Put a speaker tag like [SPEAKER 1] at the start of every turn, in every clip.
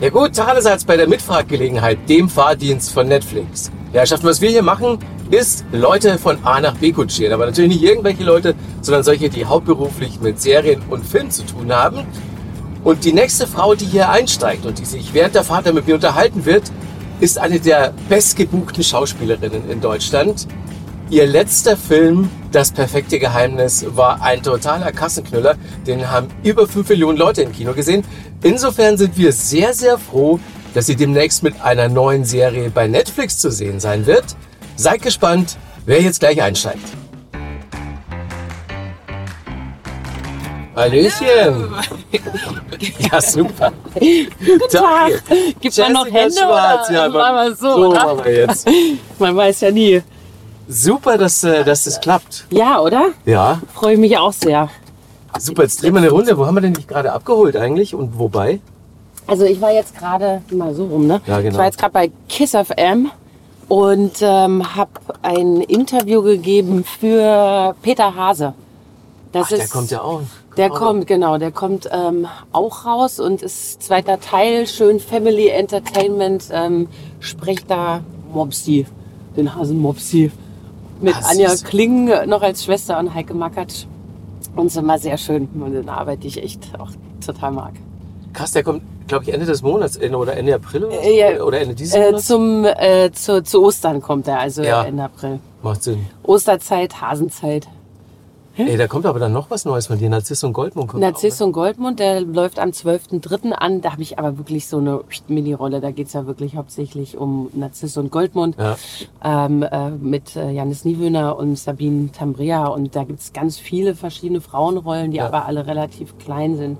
[SPEAKER 1] Ja gut, allerseits bei der Mitfahrgelegenheit, dem Fahrdienst von Netflix. Ja, Herrschaften, was wir hier machen, ist Leute von A nach B kutschieren. Aber natürlich nicht irgendwelche Leute, sondern solche, die hauptberuflich mit Serien und Film zu tun haben. Und die nächste Frau, die hier einsteigt und die sich während der Fahrt mit mir unterhalten wird, ist eine der bestgebuchten Schauspielerinnen in Deutschland. Ihr letzter Film, Das perfekte Geheimnis, war ein totaler Kassenknüller. Den haben über 5 Millionen Leute im Kino gesehen. Insofern sind wir sehr, sehr froh, dass sie demnächst mit einer neuen Serie bei Netflix zu sehen sein wird. Seid gespannt, wer jetzt gleich einsteigt. Hallöchen. Ja, super.
[SPEAKER 2] Guten Tag. Gibt man noch Hände
[SPEAKER 1] Schwarz.
[SPEAKER 2] oder
[SPEAKER 1] Ja,
[SPEAKER 2] wir so,
[SPEAKER 1] so machen wir jetzt.
[SPEAKER 2] Man weiß ja nie.
[SPEAKER 1] Super, dass, äh, dass das klappt.
[SPEAKER 2] Ja, oder?
[SPEAKER 1] Ja,
[SPEAKER 2] Freue ich mich auch sehr.
[SPEAKER 1] super. Jetzt drehen wir eine Runde. Wo haben wir denn dich gerade abgeholt eigentlich und wobei?
[SPEAKER 2] Also ich war jetzt gerade mal so rum, ne?
[SPEAKER 1] Ja, genau.
[SPEAKER 2] Ich war jetzt gerade bei Kiss FM und ähm, habe ein Interview gegeben für Peter Hase. Das
[SPEAKER 1] Ach, der kommt ja auch.
[SPEAKER 2] Der kommt, genau, der kommt ähm, auch raus und ist zweiter Teil, schön Family Entertainment, ähm, spricht da Mopsi, den Hasen Mopsi. Mit
[SPEAKER 1] Ah,
[SPEAKER 2] Anja. Kling noch als Schwester und Heike Mackert. Und es ist immer sehr schön. Und eine Arbeit, die ich echt auch total mag.
[SPEAKER 1] Krass, der kommt, glaube ich, Ende des Monats Ende oder Ende April oder?
[SPEAKER 2] Äh, ja.
[SPEAKER 1] oder Ende dieses
[SPEAKER 2] Äh,
[SPEAKER 1] Monats?
[SPEAKER 2] zum, äh, zu, zu Ostern kommt er, also
[SPEAKER 1] Ja.
[SPEAKER 2] Ende April.
[SPEAKER 1] Macht Sinn.
[SPEAKER 2] Osterzeit, Hasenzeit.
[SPEAKER 1] Ey, da kommt aber dann noch was Neues von dir. Narziss und Goldmund kommt
[SPEAKER 2] Narziss
[SPEAKER 1] auch,
[SPEAKER 2] und Goldmund, der läuft am 12.03. an. Da habe ich aber wirklich so eine Mini-Rolle. Da geht's ja wirklich hauptsächlich um Narziss und Goldmund.
[SPEAKER 1] Ja.
[SPEAKER 2] Ähm, äh, mit äh, Janis Niewöhner und Sabine Tambria. Und da gibt's ganz viele verschiedene Frauenrollen, die
[SPEAKER 1] Ja.
[SPEAKER 2] aber alle relativ klein sind.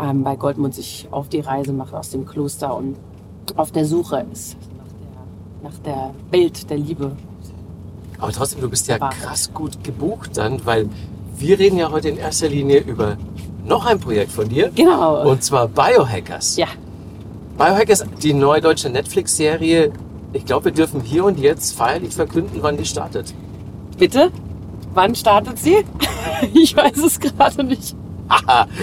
[SPEAKER 2] Ähm, bei Goldmund sich auf die Reise macht aus dem Kloster und auf der Suche ist nach der, nach der Welt der Liebe.
[SPEAKER 1] Aber trotzdem, du bist ja krass gut gebucht dann, weil wir reden ja heute in erster Linie über noch ein Projekt von dir.
[SPEAKER 2] Genau.
[SPEAKER 1] Und zwar Biohackers.
[SPEAKER 2] ja,
[SPEAKER 1] Biohackers, die neue deutsche Netflix-Serie. Ich glaube, wir dürfen hier und jetzt feierlich verkünden, wann die startet.
[SPEAKER 2] bitte? Wann startet sie? ich weiß es gerade nicht.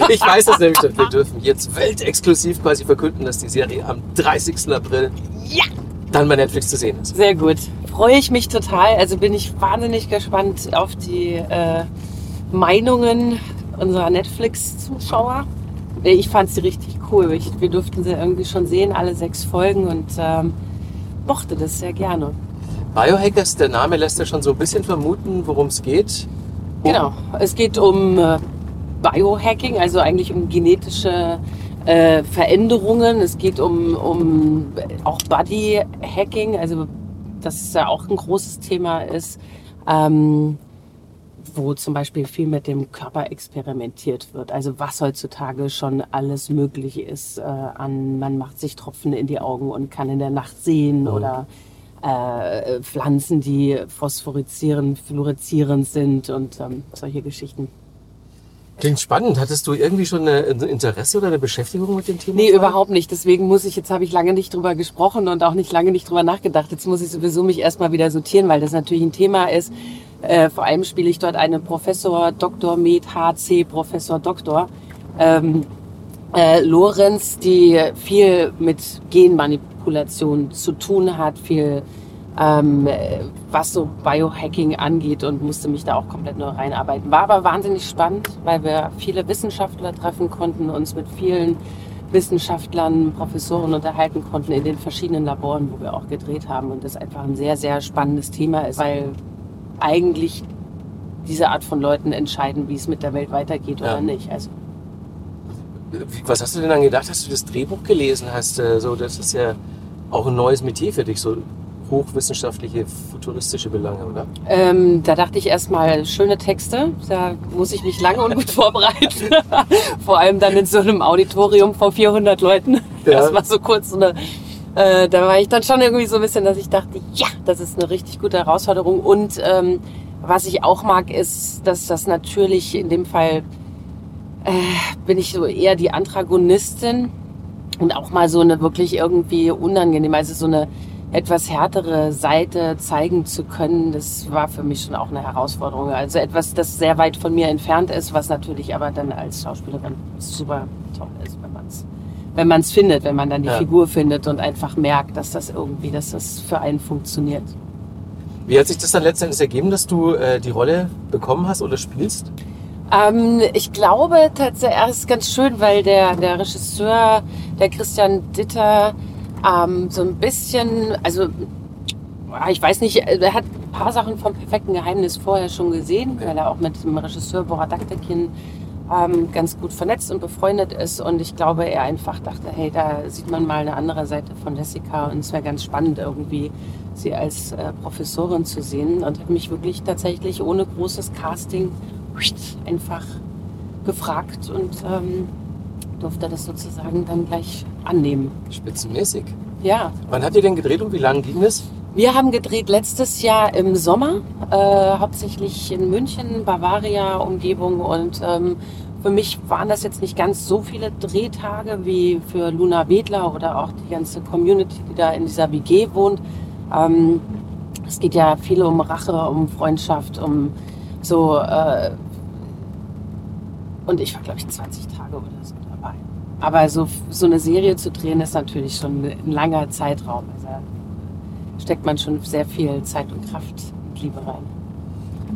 [SPEAKER 1] Ich weiß das nämlich. schon. Wir dürfen jetzt weltexklusiv quasi verkünden, dass die Serie am 30. April
[SPEAKER 2] Ja.
[SPEAKER 1] dann bei Netflix zu sehen ist.
[SPEAKER 2] Sehr gut. Freue ich mich total. Also bin ich wahnsinnig gespannt auf die äh, Meinungen unserer Netflix-Zuschauer. Äh, Ich fand sie richtig cool. Ich, wir durften sie irgendwie schon sehen, alle sechs Folgen und ähm, mochte das sehr gerne.
[SPEAKER 1] Biohackers, der Name lässt ja schon so ein bisschen vermuten, worum es geht. Um-
[SPEAKER 2] Genau. Es geht um äh, Biohacking, also eigentlich um genetische äh, Veränderungen. Es geht um, um auch Bodyhacking, also das ja auch ein großes Thema ist, ähm, wo zum Beispiel viel mit dem Körper experimentiert wird. Also was heutzutage schon alles möglich ist äh, an, man macht sich Tropfen in die Augen und kann in der Nacht sehen oder äh, Pflanzen, die phosphorisieren, fluoreszierend sind und ähm, solche Geschichten.
[SPEAKER 1] Klingt spannend. Hattest du irgendwie schon ein Interesse oder eine Beschäftigung mit dem Thema?
[SPEAKER 2] Nee, überhaupt nicht. Deswegen muss ich, jetzt habe ich lange nicht drüber gesprochen und auch nicht lange nicht drüber nachgedacht. Jetzt muss ich sowieso mich erstmal wieder sortieren, weil das natürlich ein Thema ist. Äh, vor allem spiele ich dort eine Professor Dr. Med HC Professor Doktor ähm, äh, Lorenz, die viel mit Genmanipulation zu tun hat, viel ähm, äh, was so Biohacking angeht und musste mich da auch komplett neu reinarbeiten. War aber wahnsinnig spannend, weil wir viele Wissenschaftler treffen konnten, uns mit vielen Wissenschaftlern, Professoren unterhalten konnten in den verschiedenen Laboren, wo wir auch gedreht haben und das einfach ein sehr, sehr spannendes Thema ist, weil eigentlich diese Art von Leuten entscheiden, wie es mit der Welt weitergeht
[SPEAKER 1] Ja.
[SPEAKER 2] oder nicht. Also
[SPEAKER 1] Was hast du denn dann gedacht? Hast du das Drehbuch gelesen? Hast so, das ist ja auch ein neues Metier für dich, so hochwissenschaftliche, futuristische Belange, oder?
[SPEAKER 2] Ähm, da dachte ich erstmal schöne Texte. Da muss ich mich lange und gut vorbereiten. vor allem dann in so einem Auditorium vor 400 Leuten.
[SPEAKER 1] Ja.
[SPEAKER 2] Das war so kurz so eine. Äh, da war ich dann schon irgendwie so ein bisschen, dass ich dachte, ja, das ist eine richtig gute Herausforderung. Und ähm, was ich auch mag, ist, dass das natürlich in dem Fall äh, bin ich so eher die Antagonistin und auch mal so eine wirklich irgendwie unangenehm, also so eine etwas härtere Seite zeigen zu können, das war für mich schon auch eine Herausforderung. Also etwas, das sehr weit von mir entfernt ist, was natürlich aber dann als Schauspielerin super toll ist, wenn man es wenn man es findet, wenn man dann die
[SPEAKER 1] Ja.
[SPEAKER 2] Figur findet und einfach merkt, dass das irgendwie, dass das für einen funktioniert.
[SPEAKER 1] Wie hat sich das dann letztendlich ergeben, dass du äh, die Rolle bekommen hast oder spielst?
[SPEAKER 2] Ähm, ich glaube tatsächlich, es ist ganz schön, weil der, der Regisseur, der Christian Ditter, ähm, so ein bisschen, also ah, ich weiß nicht, er hat ein paar Sachen vom perfekten Geheimnis vorher schon gesehen, weil er auch mit dem Regisseur Borat Aktekin ähm, ganz gut vernetzt und befreundet ist. Und ich glaube, er einfach dachte, hey, da sieht man mal eine andere Seite von Jessica und es wäre ganz spannend irgendwie, sie als äh, Professorin zu sehen. Und hat mich wirklich tatsächlich ohne großes Casting einfach gefragt und ähm, durfte das sozusagen dann gleich annehmen.
[SPEAKER 1] Spitzenmäßig.
[SPEAKER 2] Ja,
[SPEAKER 1] Wann habt ihr denn gedreht und wie lange ging es?
[SPEAKER 2] wir haben gedreht letztes Jahr im Sommer, äh, hauptsächlich in München, Bavaria, Umgebung und ähm, für mich waren das jetzt nicht ganz so viele Drehtage wie für Luna Wedler oder auch die ganze Community, die da in dieser WG wohnt. Ähm, es geht ja viel um Rache, um Freundschaft, um so. Äh, und ich war, glaube ich, 20 Tage oder so dabei. Aber so, so eine Serie zu drehen ist natürlich schon ein langer Zeitraum. Also steckt man schon sehr viel Zeit und Kraft und Liebe rein.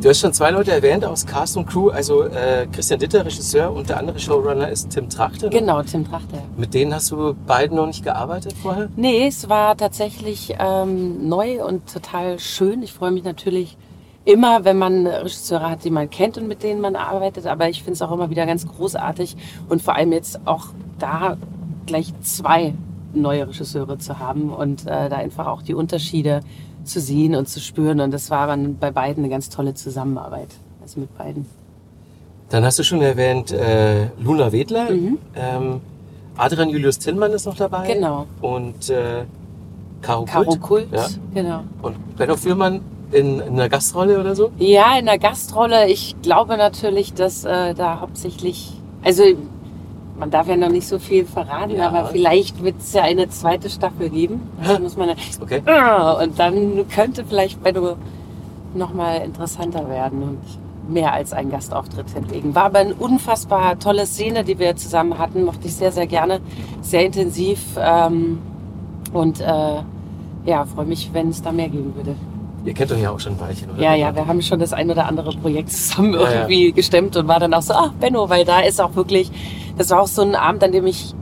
[SPEAKER 1] Du hast schon zwei Leute erwähnt aus Cast und Crew. Also äh, Christian Ditter, Regisseur und der andere Showrunner ist Tim Trachte. ne?
[SPEAKER 2] Genau, Tim Trachter.
[SPEAKER 1] Mit denen hast du beiden noch nicht gearbeitet vorher?
[SPEAKER 2] Nee, es war tatsächlich ähm, neu und total schön. Ich freue mich natürlich immer, wenn man Regisseure hat, die man kennt und mit denen man arbeitet. Aber ich finde es auch immer wieder ganz großartig und vor allem jetzt auch da gleich zwei neue Regisseure zu haben und äh, da einfach auch die Unterschiede zu sehen und zu spüren. Und das war dann bei beiden eine ganz tolle Zusammenarbeit. Also mit beiden.
[SPEAKER 1] Dann hast du schon erwähnt äh, Luna Wedler.
[SPEAKER 2] Mhm.
[SPEAKER 1] Ähm, Adrian Julius Tillmann ist noch dabei.
[SPEAKER 2] Genau.
[SPEAKER 1] Und äh, Caro,
[SPEAKER 2] Caro
[SPEAKER 1] Kult.
[SPEAKER 2] Kult,
[SPEAKER 1] Ja.
[SPEAKER 2] genau.
[SPEAKER 1] Und Benno Fürmann in, in einer Gastrolle oder so?
[SPEAKER 2] Ja, in der Gastrolle. Ich glaube natürlich, dass äh, da hauptsächlich, also man darf ja noch nicht so viel verraten,
[SPEAKER 1] Ja.
[SPEAKER 2] aber vielleicht wird es ja eine zweite Staffel geben. Das muss man,
[SPEAKER 1] Okay.
[SPEAKER 2] Ah, und dann könnte vielleicht Benno noch mal interessanter werden und mehr als einen Gastauftritt hinlegen. War aber eine unfassbar tolle Szene, die wir zusammen hatten. Mochte ich sehr, sehr gerne. Sehr intensiv. Ähm, und äh, ja, freue mich, wenn es da mehr geben würde.
[SPEAKER 1] Ihr kennt euch ja auch schon ein Weilchen, oder?
[SPEAKER 2] Ja, ja, wir haben schon das ein oder andere Projekt zusammen
[SPEAKER 1] Ja, ja.
[SPEAKER 2] irgendwie gestemmt und war dann auch so, ach Benno, weil da ist auch wirklich, das war auch so ein Abend, an dem ich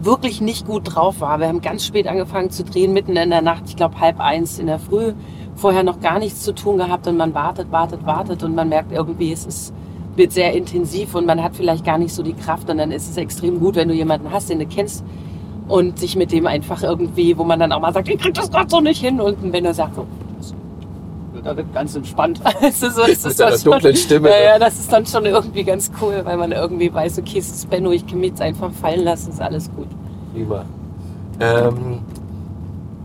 [SPEAKER 2] wirklich nicht gut drauf war. Wir haben ganz spät angefangen zu drehen, mitten in der Nacht, ich glaube halb eins in der Früh, vorher noch gar nichts zu tun gehabt und man wartet, wartet, wartet und man merkt irgendwie, es ist, wird sehr intensiv und man hat vielleicht gar nicht so die Kraft und dann ist es extrem gut, wenn du jemanden hast, den du kennst und sich mit dem einfach irgendwie, wo man dann auch mal sagt, ich krieg das gerade so nicht hin und wenn er sagt, so, das wird ganz entspannt. Also so ist
[SPEAKER 1] deiner
[SPEAKER 2] dann schon-
[SPEAKER 1] dunklen Stimme.
[SPEAKER 2] Ja, ja, das ist dann schon irgendwie ganz cool, weil man irgendwie weiß, okay, es ist Benno, ich kann mich jetzt einfach fallen lassen, ist alles gut.
[SPEAKER 1] Prima. Ähm,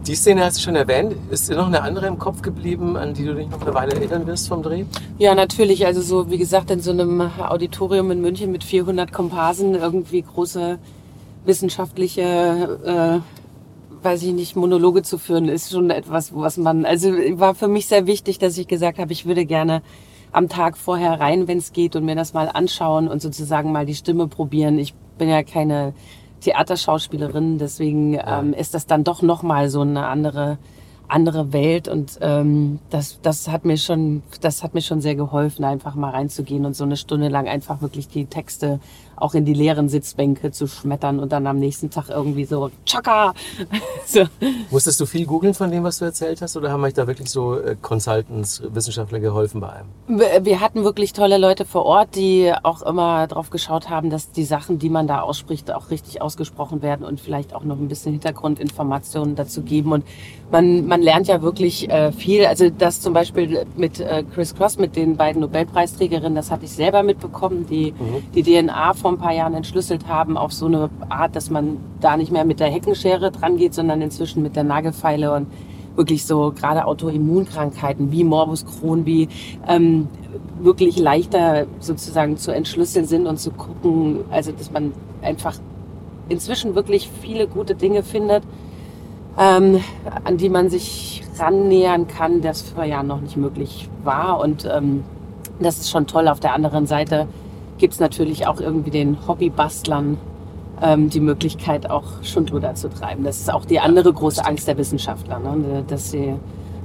[SPEAKER 1] die Szene hast du schon erwähnt. Ist dir noch eine andere im Kopf geblieben, an die du dich noch eine Weile erinnern wirst vom Dreh?
[SPEAKER 2] Ja, natürlich. Also so, wie gesagt, in so einem Auditorium in München mit 400 Komparsen irgendwie große wissenschaftliche, äh, weiß ich nicht, Monologe zu führen, ist schon etwas, was man, also war für mich sehr wichtig, dass ich gesagt habe, ich würde gerne am Tag vorher rein, wenn es geht, und mir das mal anschauen und sozusagen mal die Stimme probieren. Ich bin ja keine Theaterschauspielerin, deswegen ähm, ist das dann doch noch mal so eine andere andere Welt und ähm, das, das hat mir schon, das hat mir schon sehr geholfen, einfach mal reinzugehen und so eine Stunde lang einfach wirklich die Texte auch in die leeren Sitzbänke zu schmettern und dann am nächsten Tag irgendwie so Chaka. so.
[SPEAKER 1] Musstest du viel googeln von dem, was du erzählt hast, oder haben euch da wirklich so äh, Consultants, Wissenschaftler geholfen bei einem?
[SPEAKER 2] Wir hatten wirklich tolle Leute vor Ort, die auch immer drauf geschaut haben, dass die Sachen, die man da ausspricht, auch richtig ausgesprochen werden und vielleicht auch noch ein bisschen Hintergrundinformationen dazu geben. Und man, man lernt ja wirklich äh, viel. Also das zum Beispiel mit äh, Chris Cross, mit den beiden Nobelpreisträgerinnen, das hatte ich selber mitbekommen, die die DNA vor ein paar Jahren entschlüsselt haben auf so eine Art, dass man da nicht mehr mit der Heckenschere dran geht, sondern inzwischen mit der Nagelfeile und wirklich so gerade Autoimmunkrankheiten wie Morbus Crohn, wie ähm, wirklich leichter sozusagen zu entschlüsseln sind und zu gucken, also dass man einfach inzwischen wirklich viele gute Dinge findet, ähm, an die man sich rannähern kann, das vor Jahren noch nicht möglich war. Und ähm, das ist schon toll. Auf der anderen Seite gibt's natürlich auch irgendwie den Hobbybastlern ähm, die Möglichkeit, auch Schundluder zu treiben. Das ist auch die andere große Angst der Wissenschaftler, ne? dass sie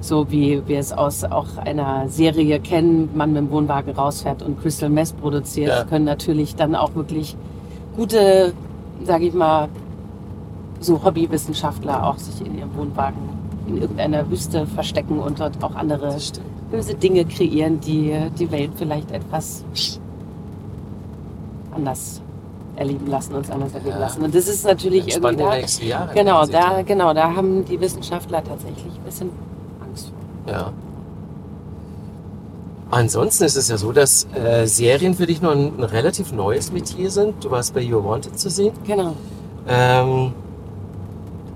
[SPEAKER 2] so wie wir es aus auch einer Serie kennen, man mit dem Wohnwagen rausfährt und Crystal Mess produziert, ja. können natürlich dann auch wirklich gute, sage ich mal, so Hobbywissenschaftler auch sich in ihrem Wohnwagen in irgendeiner Wüste verstecken und dort auch andere böse Dinge kreieren, die die Welt vielleicht etwas anders erleben lassen, uns anders erleben ja. lassen. Und das ist natürlich irgendwie da, Jahre genau, da, genau, da haben die Wissenschaftler tatsächlich ein bisschen Angst
[SPEAKER 1] vor. Ja. Ansonsten ist es ja so, dass äh, Serien für dich noch ein, ein, relativ neues Metier sind. Du warst bei You Wanted zu sehen.
[SPEAKER 2] Genau.
[SPEAKER 1] Ähm,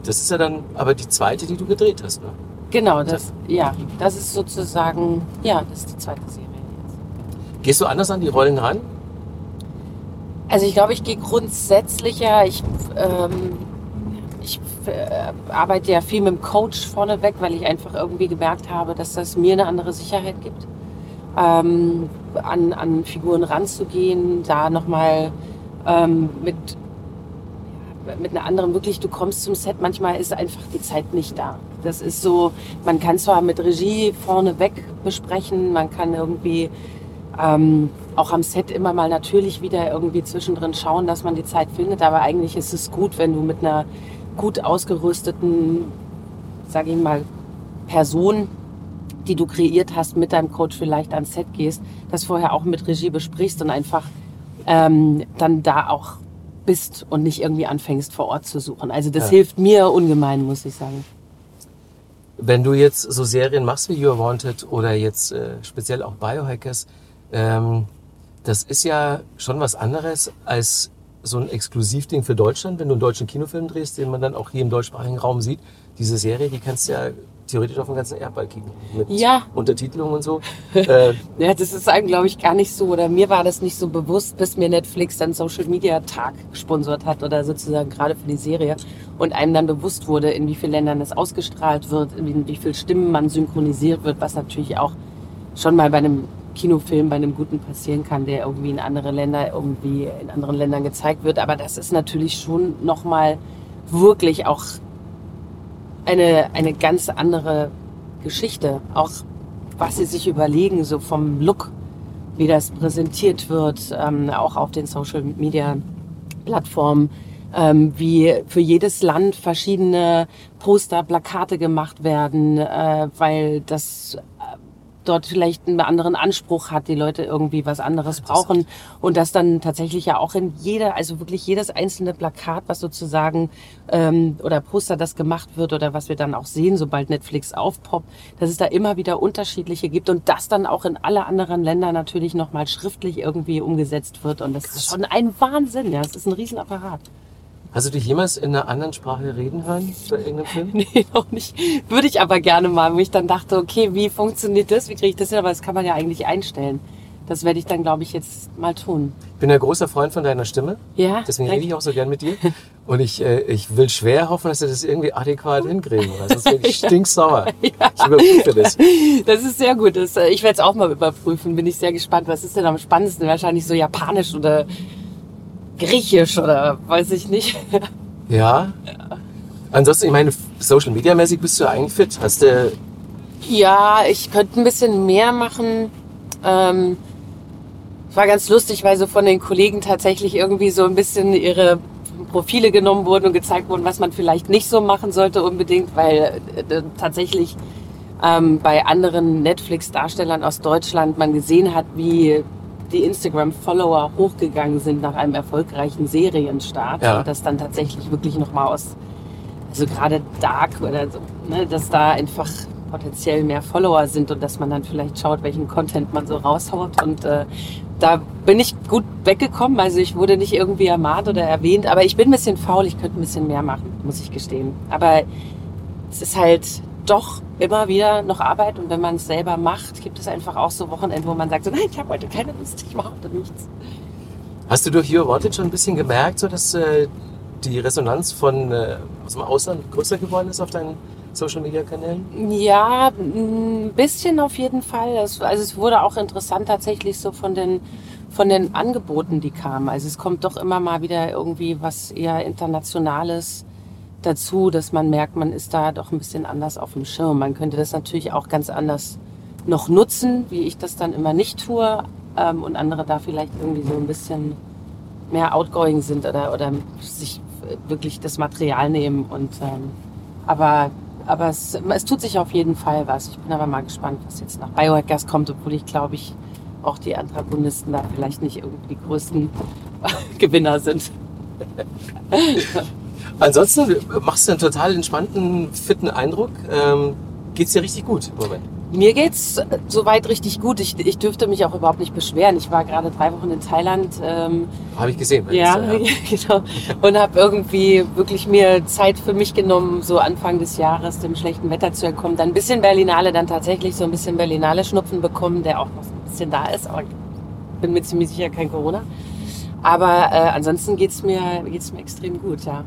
[SPEAKER 1] das ist ja dann aber die zweite, die du gedreht hast, ne?
[SPEAKER 2] Genau, das, ja, das ist sozusagen, ja, das ist die zweite Serie jetzt.
[SPEAKER 1] Gehst du anders an die Rollen ran?
[SPEAKER 2] Also ich glaube, ich gehe grundsätzlicher, ich, ähm, ich äh, arbeite ja viel mit dem Coach vorneweg, weil ich einfach irgendwie gemerkt habe, dass das mir eine andere Sicherheit gibt, ähm, an, an Figuren ranzugehen, da nochmal ähm, mit mit einer anderen wirklich, du kommst zum Set, manchmal ist einfach die Zeit nicht da. Das ist so, man kann zwar mit Regie vorneweg besprechen, man kann irgendwie ähm, auch am Set immer mal natürlich wieder irgendwie zwischendrin schauen, dass man die Zeit findet, aber eigentlich ist es gut, wenn du mit einer gut ausgerüsteten, sage ich mal, Person, die du kreiert hast, mit deinem Coach vielleicht ans Set gehst, das vorher auch mit Regie besprichst und einfach ähm, dann da auch bist und nicht irgendwie anfängst vor Ort zu suchen. Also das ja. hilft mir ungemein, muss ich sagen.
[SPEAKER 1] Wenn du jetzt so Serien machst wie You're Wanted oder jetzt äh, speziell auch Biohackers, ähm, das ist ja schon was anderes als so ein Exklusivding für Deutschland, wenn du einen deutschen Kinofilm drehst, den man dann auch hier im deutschsprachigen Raum sieht. Diese Serie, die kannst du ja theoretisch auf dem ganzen Erdball kicken. Mit
[SPEAKER 2] ja.
[SPEAKER 1] Untertitelung und so. äh,
[SPEAKER 2] ja, das ist einem, glaube ich, gar nicht so, oder mir war das nicht so bewusst, bis mir Netflix dann Social Media Tag gesponsert hat oder sozusagen gerade für die Serie und einem dann bewusst wurde, in wie vielen Ländern es ausgestrahlt wird, in wie vielen Stimmen man synchronisiert wird, was natürlich auch schon mal bei einem Kinofilm bei einem guten passieren kann, der irgendwie in andere Länder, irgendwie in anderen Ländern gezeigt wird. Aber das ist natürlich schon nochmal wirklich auch eine, eine ganz andere Geschichte. Auch was sie sich überlegen, so vom Look, wie das präsentiert wird, ähm, auch auf den Social Media Plattformen, ähm, wie für jedes Land verschiedene Poster, Plakate gemacht werden, äh, weil das dort vielleicht einen anderen Anspruch hat, die Leute irgendwie was anderes brauchen und das dann tatsächlich ja auch in jeder, also wirklich jedes einzelne Plakat, was sozusagen ähm, oder Poster, das gemacht wird oder was wir dann auch sehen, sobald Netflix aufpoppt, dass es da immer wieder unterschiedliche gibt und das dann auch in alle anderen Länder natürlich nochmal schriftlich irgendwie umgesetzt wird und das Krass. ist schon ein Wahnsinn, ja, es ist ein Riesenapparat.
[SPEAKER 1] Hast du dich jemals in einer anderen Sprache reden hören bei irgendeinem Film?
[SPEAKER 2] nee, noch nicht. Würde ich aber gerne mal, wo ich dann dachte, okay, wie funktioniert das? Wie kriege ich das hin? Aber das kann man ja eigentlich einstellen. Das werde ich dann, glaube ich, jetzt mal tun.
[SPEAKER 1] Ich bin ein großer Freund von deiner Stimme.
[SPEAKER 2] Ja.
[SPEAKER 1] Deswegen rede ich auch so gern mit dir. Und ich, äh, ich will schwer hoffen, dass du das irgendwie adäquat hinkriegen. Sonst werde ich stinksauer. ja. Ich überprüfe das.
[SPEAKER 2] Das ist sehr gut. Das, äh, ich werde es auch mal überprüfen. Bin ich sehr gespannt. Was ist denn am spannendsten? Wahrscheinlich so japanisch oder Griechisch oder weiß ich nicht.
[SPEAKER 1] Ja. Ansonsten, ich meine, Social Media mäßig bist du eigentlich fit. Hast du.
[SPEAKER 2] Ja, ich könnte ein bisschen mehr machen. Ähm, war ganz lustig, weil so von den Kollegen tatsächlich irgendwie so ein bisschen ihre Profile genommen wurden und gezeigt wurden, was man vielleicht nicht so machen sollte unbedingt, weil äh, tatsächlich ähm, bei anderen Netflix-Darstellern aus Deutschland man gesehen hat, wie die Instagram-Follower hochgegangen sind nach einem erfolgreichen Serienstart ja. und das dann tatsächlich wirklich nochmal aus, also gerade Dark oder so, ne, dass da einfach potenziell mehr Follower sind und dass man dann vielleicht schaut, welchen Content man so raushaut und äh, da bin ich gut weggekommen. Also ich wurde nicht irgendwie ermahnt oder erwähnt, aber ich bin ein bisschen faul. Ich könnte ein bisschen mehr machen, muss ich gestehen. Aber es ist halt doch immer wieder noch Arbeit und wenn man es selber macht, gibt es einfach auch so Wochenende, wo man sagt, so, nein, ich habe heute keine Lust, ich mache heute nichts.
[SPEAKER 1] Hast du durch Your Wanted schon ein bisschen gemerkt, so dass äh, die Resonanz von äh, aus dem Ausland größer geworden ist auf deinen Social Media Kanälen?
[SPEAKER 2] Ja, ein bisschen auf jeden Fall. also es wurde auch interessant tatsächlich so von den von den Angeboten, die kamen. Also es kommt doch immer mal wieder irgendwie was eher Internationales dazu, dass man merkt, man ist da doch ein bisschen anders auf dem Schirm. Man könnte das natürlich auch ganz anders noch nutzen, wie ich das dann immer nicht tue, ähm, und andere da vielleicht irgendwie so ein bisschen mehr outgoing sind oder, oder sich wirklich das Material nehmen. Und, ähm, aber aber es, es tut sich auf jeden Fall was. Ich bin aber mal gespannt, was jetzt nach Biohackers kommt, obwohl ich glaube ich auch die Antagonisten da vielleicht nicht irgendwie die größten Gewinner sind.
[SPEAKER 1] Ansonsten machst du einen total entspannten, fitten Eindruck. Ähm, geht's dir richtig gut im Moment?
[SPEAKER 2] Mir geht's soweit richtig gut. Ich, ich dürfte mich auch überhaupt nicht beschweren. Ich war gerade drei Wochen in Thailand. Ähm,
[SPEAKER 1] habe ich gesehen.
[SPEAKER 2] Ja, genau. Und habe irgendwie wirklich mir Zeit für mich genommen, so Anfang des Jahres dem schlechten Wetter zu entkommen. Dann ein bisschen Berlinale, dann tatsächlich so ein bisschen Berlinale Schnupfen bekommen, der auch noch ein bisschen da ist. Aber bin mir ziemlich sicher kein Corona. Aber äh, ansonsten geht's mir, geht's mir extrem gut, ja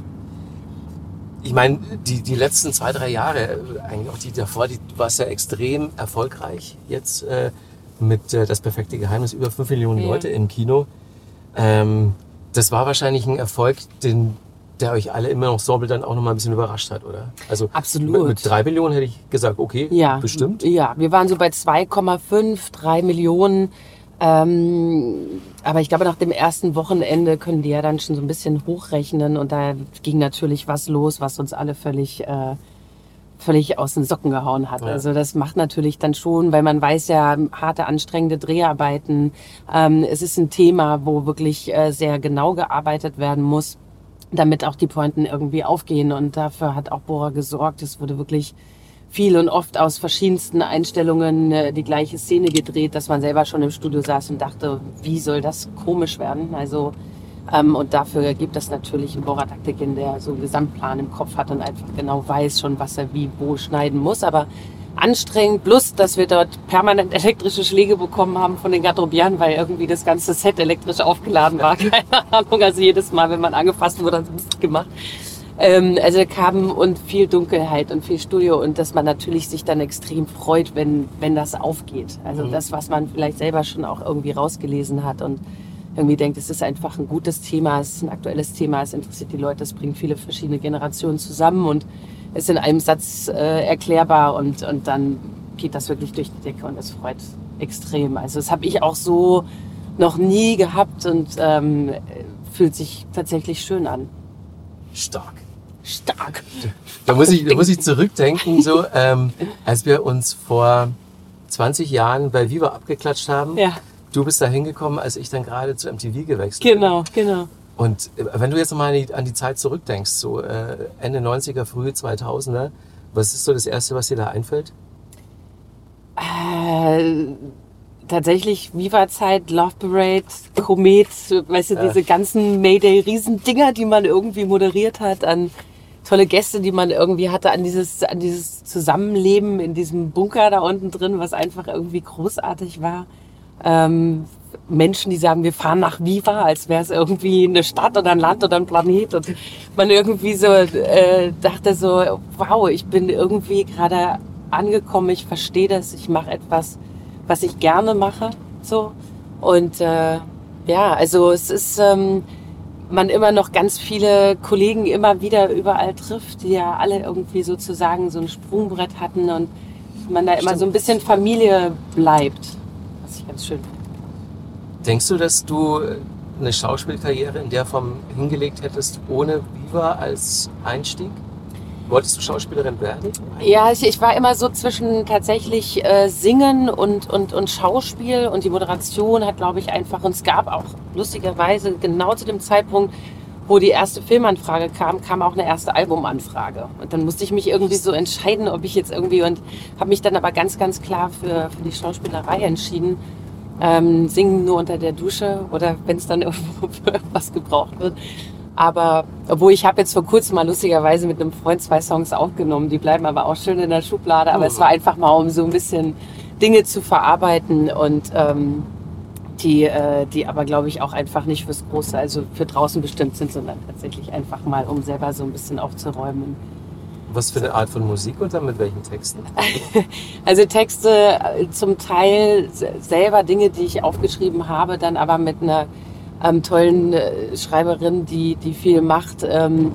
[SPEAKER 1] ich meine, die, die letzten zwei, drei Jahre, eigentlich auch die davor, die war ja extrem erfolgreich jetzt äh, mit äh, Das perfekte Geheimnis, über fünf Millionen ja. Leute im Kino. Ähm, das war wahrscheinlich ein Erfolg, den, der euch alle immer noch Sorbel dann auch noch mal ein bisschen überrascht hat, oder?
[SPEAKER 2] Also Absolut.
[SPEAKER 1] Mit, mit drei Millionen hätte ich gesagt, okay,
[SPEAKER 2] ja,
[SPEAKER 1] bestimmt.
[SPEAKER 2] Ja, wir waren so bei 2,5, drei Millionen. Ähm, aber ich glaube, nach dem ersten Wochenende können die ja dann schon so ein bisschen hochrechnen und da ging natürlich was los, was uns alle völlig, äh, völlig aus den Socken gehauen hat. Ja. Also das macht natürlich dann schon, weil man weiß ja, harte, anstrengende Dreharbeiten. Ähm, es ist ein Thema, wo wirklich äh, sehr genau gearbeitet werden muss, damit auch die Pointen irgendwie aufgehen und dafür hat auch Bora gesorgt. Es wurde wirklich viel und oft aus verschiedensten Einstellungen äh, die gleiche Szene gedreht, dass man selber schon im Studio saß und dachte, wie soll das komisch werden? Also ähm, und dafür gibt es natürlich einen Bohrertaktikin, der so einen Gesamtplan im Kopf hat und einfach genau weiß schon, was er wie wo schneiden muss. Aber anstrengend, plus dass wir dort permanent elektrische Schläge bekommen haben von den Garderobieren, weil irgendwie das ganze Set elektrisch aufgeladen war. Keine Ahnung. Also jedes Mal, wenn man angefasst wurde, hat es gemacht. Ähm, also kam und viel Dunkelheit und viel Studio und dass man natürlich sich dann extrem freut, wenn, wenn das aufgeht. Also mhm. das, was man vielleicht selber schon auch irgendwie rausgelesen hat und irgendwie denkt, es ist einfach ein gutes Thema, es ist ein aktuelles Thema, es interessiert die Leute, es bringt viele verschiedene Generationen zusammen und ist in einem Satz äh, erklärbar und, und dann geht das wirklich durch die Decke und es freut extrem. Also das habe ich auch so noch nie gehabt und ähm, fühlt sich tatsächlich schön an.
[SPEAKER 1] Stark
[SPEAKER 2] stark.
[SPEAKER 1] Da muss ich, da muss ich zurückdenken, so, ähm, als wir uns vor 20 Jahren bei Viva abgeklatscht haben.
[SPEAKER 2] Ja.
[SPEAKER 1] Du bist da hingekommen, als ich dann gerade zu MTV gewechselt
[SPEAKER 2] bin. Genau, genau.
[SPEAKER 1] Und äh, wenn du jetzt nochmal an die, an die Zeit zurückdenkst, so äh, Ende 90er, frühe 2000er, was ist so das Erste, was dir da einfällt?
[SPEAKER 2] Äh, tatsächlich Viva-Zeit, Love Parade, Komet, weißt du, ja. diese ganzen Mayday-Riesendinger, die man irgendwie moderiert hat an tolle Gäste, die man irgendwie hatte, an dieses, an dieses Zusammenleben in diesem Bunker da unten drin, was einfach irgendwie großartig war. Ähm, Menschen, die sagen, wir fahren nach Viva, als wäre es irgendwie eine Stadt oder ein Land oder ein Planet. Und man irgendwie so äh, dachte so, wow, ich bin irgendwie gerade angekommen, ich verstehe das, ich mache etwas, was ich gerne mache. So. Und äh, ja, also es ist. Ähm, man immer noch ganz viele Kollegen immer wieder überall trifft, die ja alle irgendwie sozusagen so ein Sprungbrett hatten und man da immer Stimmt. so ein bisschen Familie bleibt, was ich ganz schön finde.
[SPEAKER 1] Denkst du, dass du eine Schauspielkarriere in der Form hingelegt hättest, ohne Viva als Einstieg? Wolltest du Schauspielerin werden?
[SPEAKER 2] Ja, ich, ich war immer so zwischen tatsächlich äh, Singen und, und, und Schauspiel und die Moderation hat, glaube ich, einfach, und es gab auch lustigerweise genau zu dem Zeitpunkt, wo die erste Filmanfrage kam, kam auch eine erste Albumanfrage. Und dann musste ich mich irgendwie so entscheiden, ob ich jetzt irgendwie, und habe mich dann aber ganz, ganz klar für, für die Schauspielerei entschieden. Ähm, singen nur unter der Dusche oder wenn es dann irgendwo für was gebraucht wird. Aber obwohl ich habe jetzt vor kurzem mal lustigerweise mit einem Freund zwei Songs aufgenommen, die bleiben aber auch schön in der Schublade. Aber oh. es war einfach mal, um so ein bisschen Dinge zu verarbeiten und ähm, die, äh, die aber glaube ich auch einfach nicht fürs Große, also für draußen bestimmt sind, sondern tatsächlich einfach mal, um selber so ein bisschen aufzuräumen.
[SPEAKER 1] Was für eine Art von Musik und dann mit welchen Texten?
[SPEAKER 2] Also Texte äh, zum Teil selber Dinge, die ich aufgeschrieben habe, dann aber mit einer ähm, tollen äh, Schreiberin, die, die viel macht, ähm,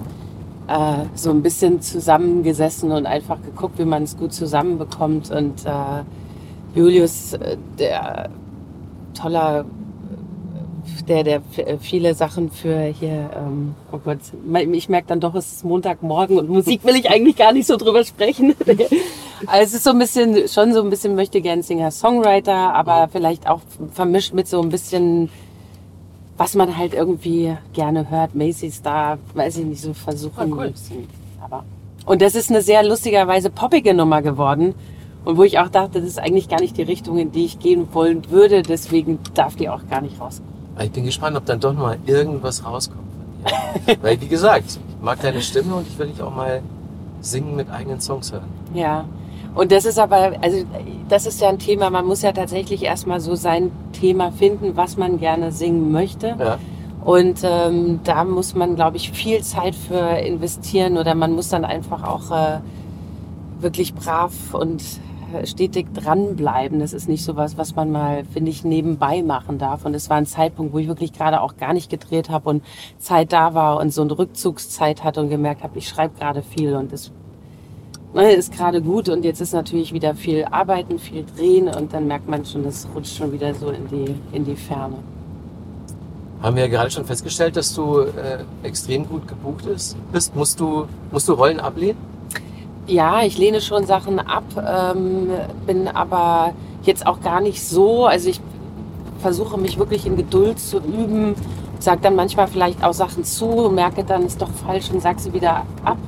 [SPEAKER 2] äh, so ein bisschen zusammengesessen und einfach geguckt, wie man es gut zusammenbekommt. Und äh, Julius, äh, der toller der, der viele Sachen für hier, ähm, oh Gott, ich merke dann doch, es ist Montagmorgen und Musik will ich eigentlich gar nicht so drüber sprechen. also es ist so ein bisschen, schon so ein bisschen möchte gern Singer, Songwriter, aber vielleicht auch vermischt mit so ein bisschen, was man halt irgendwie gerne hört. Macy's da, weiß ich nicht, so versuchen.
[SPEAKER 1] Ah, cool.
[SPEAKER 2] aber, und das ist eine sehr lustigerweise poppige Nummer geworden. Und wo ich auch dachte, das ist eigentlich gar nicht die Richtung, in die ich gehen wollen würde. Deswegen darf die auch gar nicht rauskommen.
[SPEAKER 1] Ich bin gespannt, ob dann doch noch mal irgendwas rauskommt von dir. Weil, wie gesagt, ich mag deine Stimme und ich will dich auch mal singen mit eigenen Songs hören.
[SPEAKER 2] Ja. Und das ist aber, also das ist ja ein Thema, man muss ja tatsächlich erstmal so sein Thema finden, was man gerne singen möchte. Ja. Und ähm, da muss man, glaube ich, viel Zeit für investieren oder man muss dann einfach auch äh, wirklich brav und stetig dranbleiben. Das ist nicht so was, was man mal, finde ich, nebenbei machen darf. Und es war ein Zeitpunkt, wo ich wirklich gerade auch gar nicht gedreht habe und Zeit da war und so eine Rückzugszeit hatte und gemerkt habe, ich schreibe gerade viel und das ne, ist gerade gut. Und jetzt ist natürlich wieder viel Arbeiten, viel Drehen und dann merkt man schon, das rutscht schon wieder so in die, in die Ferne.
[SPEAKER 1] Haben wir ja gerade schon festgestellt, dass du äh, extrem gut gebucht bist. Musst du, musst du Rollen ablehnen?
[SPEAKER 2] Ja, ich lehne schon Sachen ab, ähm, bin aber jetzt auch gar nicht so. Also ich versuche mich wirklich in Geduld zu üben, sage dann manchmal vielleicht auch Sachen zu, merke dann, ist doch falsch und sage sie wieder ab,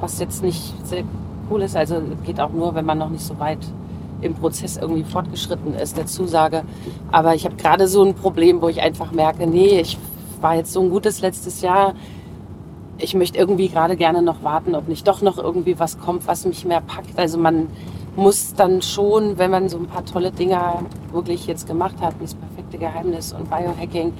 [SPEAKER 2] was jetzt nicht sehr cool ist. Also geht auch nur, wenn man noch nicht so weit im Prozess irgendwie fortgeschritten ist, der Zusage. Aber ich habe gerade so ein Problem, wo ich einfach merke, nee, ich war jetzt so ein gutes letztes Jahr ich möchte irgendwie gerade gerne noch warten, ob nicht doch noch irgendwie was kommt, was mich mehr packt. Also man muss dann schon, wenn man so ein paar tolle Dinger wirklich jetzt gemacht hat, wie das perfekte Geheimnis und Biohacking,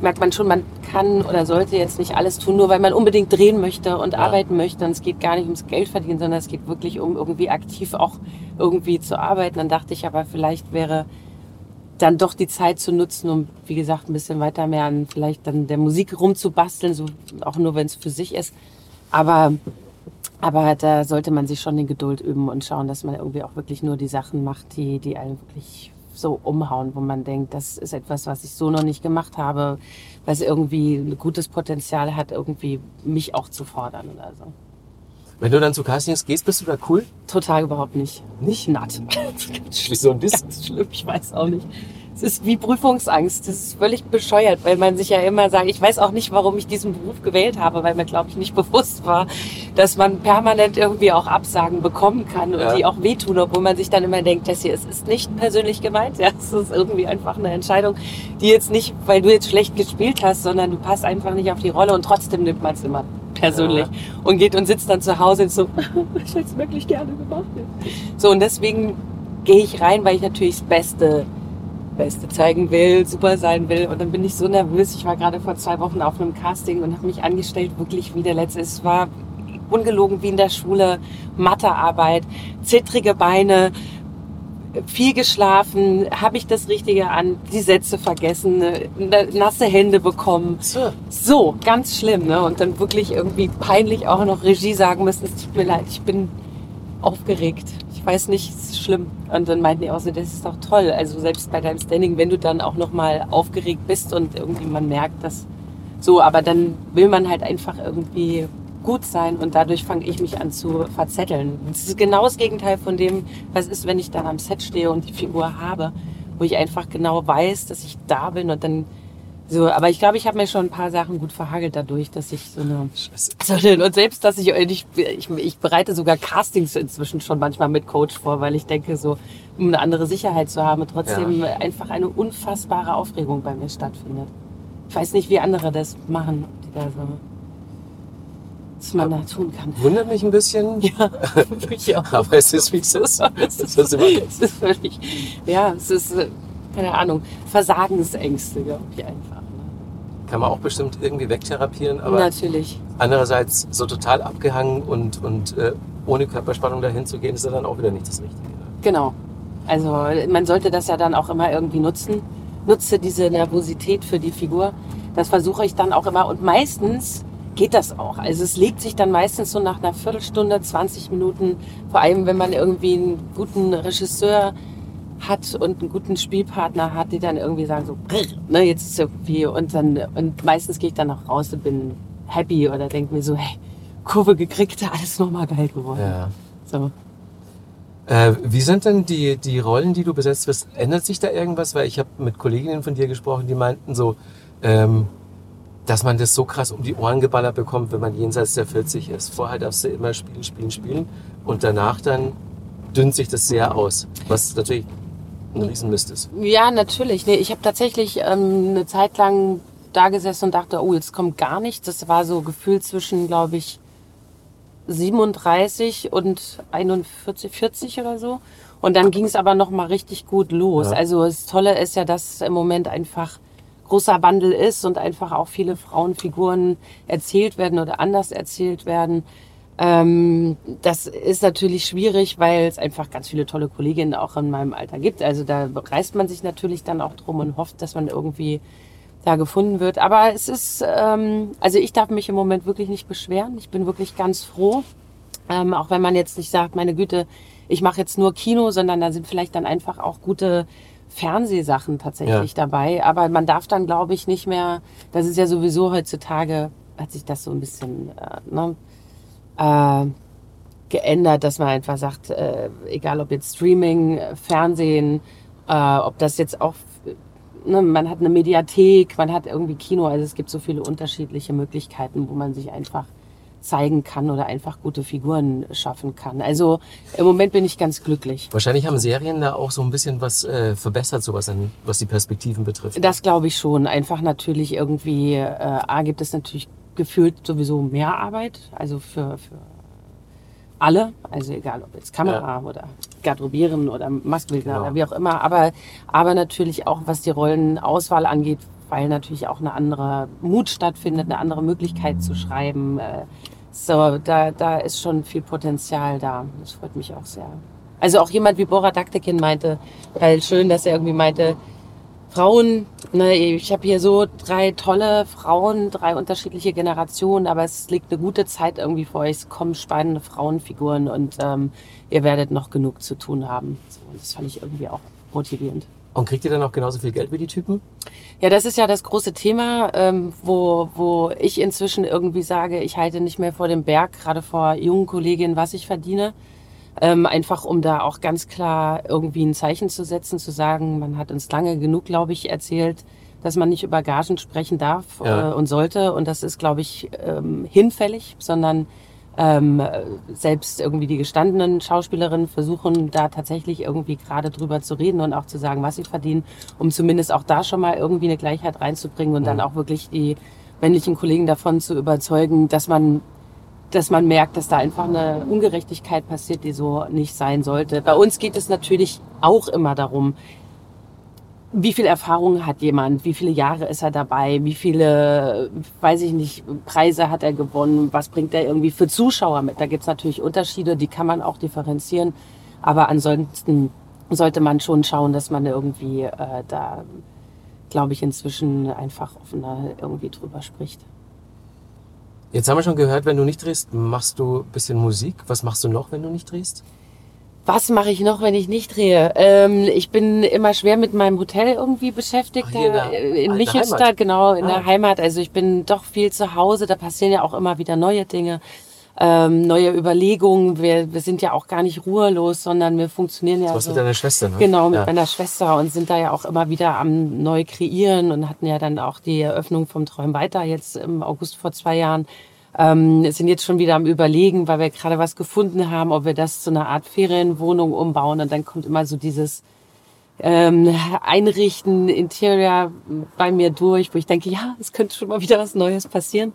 [SPEAKER 2] merkt man schon, man kann oder sollte jetzt nicht alles tun, nur weil man unbedingt drehen möchte und ja. arbeiten möchte. Und es geht gar nicht ums Geld verdienen, sondern es geht wirklich um irgendwie aktiv auch irgendwie zu arbeiten. Dann dachte ich aber, vielleicht wäre dann doch die Zeit zu nutzen, um, wie gesagt, ein bisschen weiter mehr an vielleicht dann der Musik rumzubasteln, so auch nur wenn es für sich ist. Aber, aber da sollte man sich schon in Geduld üben und schauen, dass man irgendwie auch wirklich nur die Sachen macht, die, die einen wirklich so umhauen, wo man denkt, das ist etwas, was ich so noch nicht gemacht habe, was irgendwie ein gutes Potenzial hat, irgendwie mich auch zu fordern oder so.
[SPEAKER 1] Wenn du dann zu Castings gehst, bist du da cool?
[SPEAKER 2] Total überhaupt nicht.
[SPEAKER 1] Nicht?
[SPEAKER 2] Natt.
[SPEAKER 1] so ein bisschen.
[SPEAKER 2] Ganz schlimm, ich weiß auch nicht. Es ist wie Prüfungsangst. Das ist völlig bescheuert, weil man sich ja immer sagt, ich weiß auch nicht, warum ich diesen Beruf gewählt habe, weil mir, glaube ich, nicht bewusst war, dass man permanent irgendwie auch Absagen bekommen kann und ja. die auch wehtun, obwohl man sich dann immer denkt, das hier, es ist nicht persönlich gemeint. Ja, es ist irgendwie einfach eine Entscheidung, die jetzt nicht, weil du jetzt schlecht gespielt hast, sondern du passt einfach nicht auf die Rolle und trotzdem nimmt man es immer persönlich ja. und geht und sitzt dann zu Hause und so, ich hätte es wirklich gerne gemacht. So, und deswegen gehe ich rein, weil ich natürlich das Beste, Beste zeigen will, super sein will. Und dann bin ich so nervös. Ich war gerade vor zwei Wochen auf einem Casting und habe mich angestellt, wirklich wie der letzte. Es war ungelogen wie in der Schule, Mathearbeit, zittrige Beine, viel geschlafen, habe ich das Richtige an, die Sätze vergessen, ne, nasse Hände bekommen. So, so ganz schlimm. Ne? Und dann wirklich irgendwie peinlich auch noch Regie sagen müssen, es tut mir leid, ich bin aufgeregt. Ich weiß nicht, ist schlimm. Und dann meinten die auch so, das ist doch toll. Also selbst bei deinem Standing, wenn du dann auch nochmal aufgeregt bist und irgendwie man merkt, dass so, aber dann will man halt einfach irgendwie gut sein und dadurch fange ich mich an zu verzetteln. Das ist genau das Gegenteil von dem, was ist, wenn ich dann am Set stehe und die Figur habe, wo ich einfach genau weiß, dass ich da bin und dann so, aber ich glaube, ich habe mir schon ein paar Sachen gut verhagelt dadurch, dass ich so eine, so eine und selbst, dass ich, ich, ich, ich bereite sogar Castings inzwischen schon manchmal mit Coach vor, weil ich denke, so, um eine andere Sicherheit zu haben, trotzdem ja. einfach eine unfassbare Aufregung bei mir stattfindet. Ich weiß nicht, wie andere das machen, die da so was man da tun kann.
[SPEAKER 1] Wundert mich ein bisschen.
[SPEAKER 2] Ja, wirklich auch.
[SPEAKER 1] Aber es ist, wie es ist.
[SPEAKER 2] es ist, es ist völlig, ja, es ist, äh, keine Ahnung, Versagensängste, glaube ich einfach.
[SPEAKER 1] Kann man auch bestimmt irgendwie wegtherapieren, aber
[SPEAKER 2] Natürlich.
[SPEAKER 1] andererseits so total abgehangen und, und äh, ohne Körperspannung dahin zu gehen, ist ja dann auch wieder nicht das Richtige. Ne?
[SPEAKER 2] Genau. Also man sollte das ja dann auch immer irgendwie nutzen. Nutze diese Nervosität für die Figur. Das versuche ich dann auch immer. Und meistens geht das auch. Also es legt sich dann meistens so nach einer Viertelstunde, 20 Minuten, vor allem wenn man irgendwie einen guten Regisseur hat und einen guten Spielpartner hat, die dann irgendwie sagen so, ne, jetzt ist irgendwie und dann und meistens gehe ich dann auch raus und bin happy oder denke mir so, hey, Kurve gekriegt, alles nochmal geil geworden.
[SPEAKER 1] Ja.
[SPEAKER 2] So.
[SPEAKER 1] Äh, wie sind denn die, die Rollen, die du besetzt wirst? Ändert sich da irgendwas? Weil ich habe mit Kolleginnen von dir gesprochen, die meinten so, ähm, dass man das so krass um die Ohren geballert bekommt, wenn man jenseits der 40 ist. Vorher darfst du immer spielen, spielen, spielen und danach dann dünnt sich das sehr aus, was natürlich ein Riesenmist ist.
[SPEAKER 2] Ja, natürlich. Nee, ich habe tatsächlich ähm, eine Zeit lang da gesessen und dachte, oh, jetzt kommt gar nichts. Das war so gefühlt zwischen, glaube ich, 37 und 41, 40 oder so. Und dann ging es aber noch mal richtig gut los. Ja. Also das Tolle ist ja, dass im Moment einfach großer Wandel ist und einfach auch viele Frauenfiguren erzählt werden oder anders erzählt werden. Ähm, das ist natürlich schwierig, weil es einfach ganz viele tolle Kolleginnen auch in meinem Alter gibt. Also da reißt man sich natürlich dann auch drum und hofft, dass man irgendwie da gefunden wird. Aber es ist, ähm, also ich darf mich im Moment wirklich nicht beschweren. Ich bin wirklich ganz froh. Ähm, auch wenn man jetzt nicht sagt, meine Güte, ich mache jetzt nur Kino, sondern da sind vielleicht dann einfach auch gute Fernsehsachen tatsächlich ja. dabei. Aber man darf dann, glaube ich, nicht mehr, das ist ja sowieso heutzutage, hat sich das so ein bisschen äh, ne, äh, geändert, dass man einfach sagt, äh, egal ob jetzt Streaming, Fernsehen, äh, ob das jetzt auch, ne, man hat eine Mediathek, man hat irgendwie Kino, also es gibt so viele unterschiedliche Möglichkeiten, wo man sich einfach zeigen kann oder einfach gute Figuren schaffen kann. Also im Moment bin ich ganz glücklich.
[SPEAKER 1] Wahrscheinlich haben Serien da auch so ein bisschen was äh, verbessert, sowas an, was die Perspektiven betrifft.
[SPEAKER 2] Das glaube ich schon. Einfach natürlich irgendwie, äh, A gibt es natürlich gefühlt sowieso mehr Arbeit, also für, für alle, also egal ob jetzt Kamera ja. oder Garderobieren oder Maskenbildner genau. oder wie auch immer, aber, aber natürlich auch was die Rollenauswahl angeht, weil natürlich auch eine andere Mut stattfindet, eine andere Möglichkeit zu schreiben. Äh, so, da, da ist schon viel Potenzial da. Das freut mich auch sehr. Also auch jemand wie Bora Daktekin meinte, weil schön, dass er irgendwie meinte, Frauen, ne, ich habe hier so drei tolle Frauen, drei unterschiedliche Generationen, aber es liegt eine gute Zeit irgendwie vor euch. Es kommen spannende Frauenfiguren und ähm, ihr werdet noch genug zu tun haben. So, das fand ich irgendwie auch motivierend.
[SPEAKER 1] Und kriegt ihr dann auch genauso viel Geld wie die Typen?
[SPEAKER 2] Ja, das ist ja das große Thema, ähm, wo, wo ich inzwischen irgendwie sage, ich halte nicht mehr vor dem Berg, gerade vor jungen Kolleginnen, was ich verdiene. Ähm, einfach um da auch ganz klar irgendwie ein Zeichen zu setzen, zu sagen, man hat uns lange genug, glaube ich, erzählt, dass man nicht über Gagen sprechen darf ja. äh, und sollte. Und das ist, glaube ich, ähm, hinfällig, sondern ähm, selbst irgendwie die gestandenen Schauspielerinnen versuchen da tatsächlich irgendwie gerade drüber zu reden und auch zu sagen, was sie verdienen, um zumindest auch da schon mal irgendwie eine Gleichheit reinzubringen und mhm. dann auch wirklich die männlichen Kollegen davon zu überzeugen, dass man dass man merkt, dass da einfach eine Ungerechtigkeit passiert, die so nicht sein sollte. Bei uns geht es natürlich auch immer darum, wie viel Erfahrung hat jemand, wie viele Jahre ist er dabei, wie viele, weiß ich nicht, Preise hat er gewonnen, was bringt er irgendwie für Zuschauer mit. Da gibt's natürlich Unterschiede, die kann man auch differenzieren. Aber ansonsten sollte man schon schauen, dass man irgendwie äh, da, glaube ich, inzwischen einfach offener irgendwie drüber spricht.
[SPEAKER 1] Jetzt haben wir schon gehört, wenn du nicht drehst, machst du ein bisschen Musik. Was machst du noch, wenn du nicht drehst?
[SPEAKER 2] Was mache ich noch, wenn ich nicht drehe? Ähm, ich bin immer schwer mit meinem Hotel irgendwie beschäftigt. Ach, da, in Michelstadt, genau, in ah. der Heimat. Also ich bin doch viel zu Hause. Da passieren ja auch immer wieder neue Dinge, ähm, neue Überlegungen. Wir, wir sind ja auch gar nicht ruhelos, sondern wir funktionieren ja.
[SPEAKER 1] Was
[SPEAKER 2] so,
[SPEAKER 1] mit deiner Schwester, ne?
[SPEAKER 2] Genau, mit ja. meiner Schwester und sind da ja auch immer wieder am neu kreieren und hatten ja dann auch die Eröffnung vom Träum weiter jetzt im August vor zwei Jahren ähm, sind jetzt schon wieder am Überlegen, weil wir gerade was gefunden haben, ob wir das zu einer Art Ferienwohnung umbauen. Und dann kommt immer so dieses ähm, Einrichten, Interior bei mir durch, wo ich denke, ja, es könnte schon mal wieder was Neues passieren.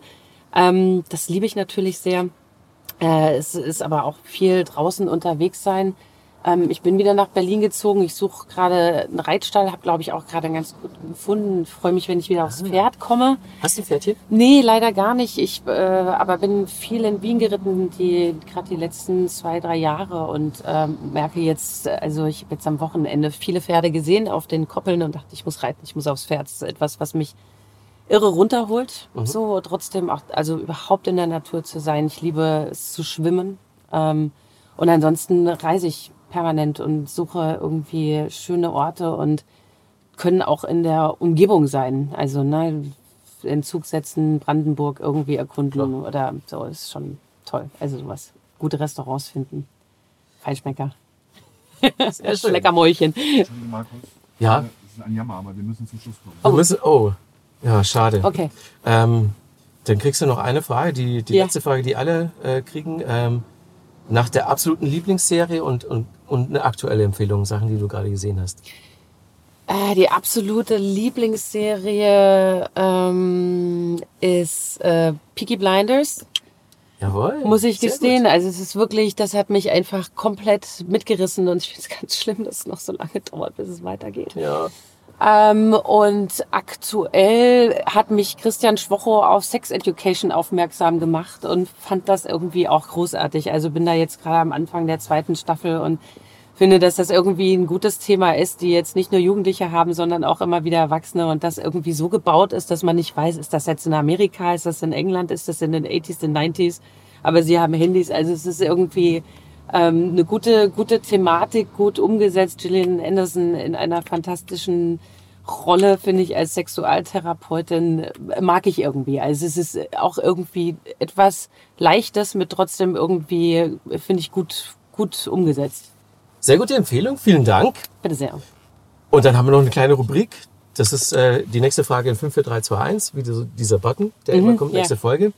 [SPEAKER 2] Ähm, das liebe ich natürlich sehr. Äh, es ist aber auch viel draußen unterwegs sein. Ähm, ich bin wieder nach Berlin gezogen. Ich suche gerade einen Reitstall, habe glaube ich auch gerade einen ganz guten gefunden. Freue mich, wenn ich wieder aufs Pferd komme.
[SPEAKER 1] Hast du ein Pferd hier?
[SPEAKER 2] Nee, leider gar nicht. Ich äh, aber bin viel in Wien geritten, die gerade die letzten zwei, drei Jahre und ähm, merke jetzt, also ich habe jetzt am Wochenende viele Pferde gesehen auf den Koppeln und dachte, ich muss reiten, ich muss aufs Pferd. Das ist etwas, was mich irre runterholt.
[SPEAKER 1] Mhm.
[SPEAKER 2] So trotzdem auch, also überhaupt in der Natur zu sein. Ich liebe es zu schwimmen. Ähm, und ansonsten reise ich permanent und suche irgendwie schöne Orte und können auch in der Umgebung sein. Also ne, in Zug setzen, Brandenburg irgendwie erkunden oder so ist schon toll. Also sowas. Gute Restaurants finden. Feinschmecker.
[SPEAKER 3] Markus.
[SPEAKER 1] Ja?
[SPEAKER 3] Das ist ein Jammer, aber wir müssen zum Schluss kommen.
[SPEAKER 1] Müssen, oh, ja, schade.
[SPEAKER 2] Okay.
[SPEAKER 1] Ähm, dann kriegst du noch eine Frage, die, die
[SPEAKER 2] Ja.
[SPEAKER 1] letzte Frage, die alle äh, kriegen. Ähm, nach der absoluten Lieblingsserie und, und, und eine aktuelle Empfehlung, Sachen, die du gerade gesehen hast.
[SPEAKER 2] Äh, die absolute Lieblingsserie ähm, ist äh, Peaky Blinders.
[SPEAKER 1] Jawohl.
[SPEAKER 2] Muss ich gestehen. Also es ist wirklich, das hat mich einfach komplett mitgerissen und ich finde es ganz schlimm, dass es noch so lange dauert, bis es weitergeht.
[SPEAKER 1] Ja.
[SPEAKER 2] Ähm, und aktuell hat mich Christian Schwocho auf Sex Education aufmerksam gemacht und fand das irgendwie auch großartig. Also bin da jetzt gerade am Anfang der zweiten Staffel und finde, dass das irgendwie ein gutes Thema ist, die jetzt nicht nur Jugendliche haben, sondern auch immer wieder Erwachsene und das irgendwie so gebaut ist, dass man nicht weiß, ist das jetzt in Amerika, ist das in England, ist das in den 80s, den 90s, aber sie haben Handys, also es ist irgendwie ähm, eine gute, gute Thematik, gut umgesetzt. Gillian Anderson in einer fantastischen Rolle, finde ich, als Sexualtherapeutin, äh, mag ich irgendwie. Also es ist auch irgendwie etwas Leichtes mit trotzdem irgendwie, äh, finde ich, gut, gut umgesetzt.
[SPEAKER 1] Sehr gute Empfehlung, vielen Dank.
[SPEAKER 2] Bitte sehr.
[SPEAKER 1] Und dann haben wir noch eine kleine Rubrik. Das ist äh, die nächste Frage in 54321, wie dieser- Button, der immer kommt,
[SPEAKER 2] ja.
[SPEAKER 1] nächste Folge.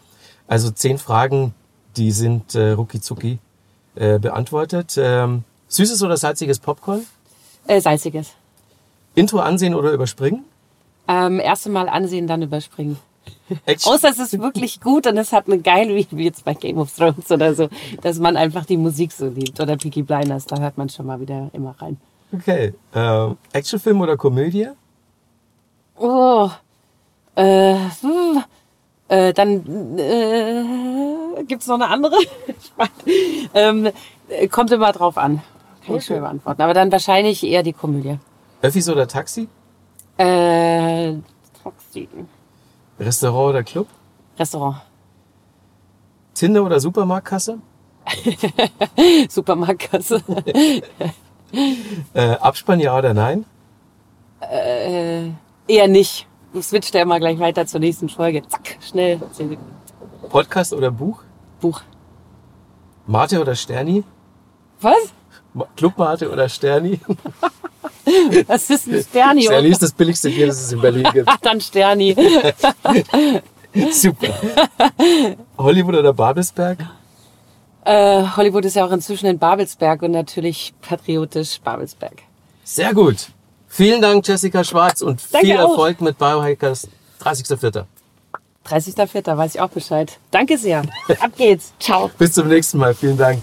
[SPEAKER 1] Also zehn Fragen, die sind äh, rucki zucki äh, beantwortet. Ähm, süßes oder salziges Popcorn?
[SPEAKER 2] Äh, Salziges.
[SPEAKER 1] Intro ansehen oder überspringen?
[SPEAKER 2] Ähm, erste Mal ansehen, dann überspringen.
[SPEAKER 1] Action,
[SPEAKER 2] Außer es ist wirklich gut und es hat eine geile, wie wie jetzt bei Game of Thrones oder so, dass man einfach die Musik so liebt. Oder Peaky Blinders, da hört man schon mal wieder immer rein.
[SPEAKER 1] okay. Ähm, Actionfilm oder Komödie?
[SPEAKER 2] Oh, äh, hm, äh, dann äh, gibt's noch eine andere. ähm, äh, kommt immer drauf an. Kann ich
[SPEAKER 1] Okay.
[SPEAKER 2] schwer beantworten. Aber dann wahrscheinlich eher die Komödie.
[SPEAKER 1] Öffis oder Taxi?
[SPEAKER 2] Äh, Taxi.
[SPEAKER 1] Restaurant oder Club?
[SPEAKER 2] Restaurant.
[SPEAKER 1] Tinder oder Supermarktkasse?
[SPEAKER 2] Supermarktkasse.
[SPEAKER 1] Äh, Abspann ja oder nein?
[SPEAKER 2] äh, eher nicht. Du switcht ja immer gleich weiter zur nächsten Folge. Zack, schnell.
[SPEAKER 1] Podcast oder Buch?
[SPEAKER 2] Buch.
[SPEAKER 1] Mate oder Sterni?
[SPEAKER 2] Was?
[SPEAKER 1] Club Mate oder Sterni?
[SPEAKER 2] Was ist ein Sterni?
[SPEAKER 1] Sterni ist das billigste Bier, das es in Berlin gibt.
[SPEAKER 2] Dann Sterni.
[SPEAKER 1] Super. Hollywood oder Babelsberg?
[SPEAKER 2] Äh, Hollywood ist ja auch inzwischen in Babelsberg und natürlich patriotisch Babelsberg.
[SPEAKER 1] Sehr gut. Vielen Dank, Jessica Schwarz, und
[SPEAKER 2] Danke
[SPEAKER 1] viel
[SPEAKER 2] auch.
[SPEAKER 1] Erfolg mit Biohackers 30.04.
[SPEAKER 2] 30.04. weiß ich auch Bescheid. Danke sehr. Ab geht's. Ciao.
[SPEAKER 1] Bis zum nächsten Mal. Vielen Dank.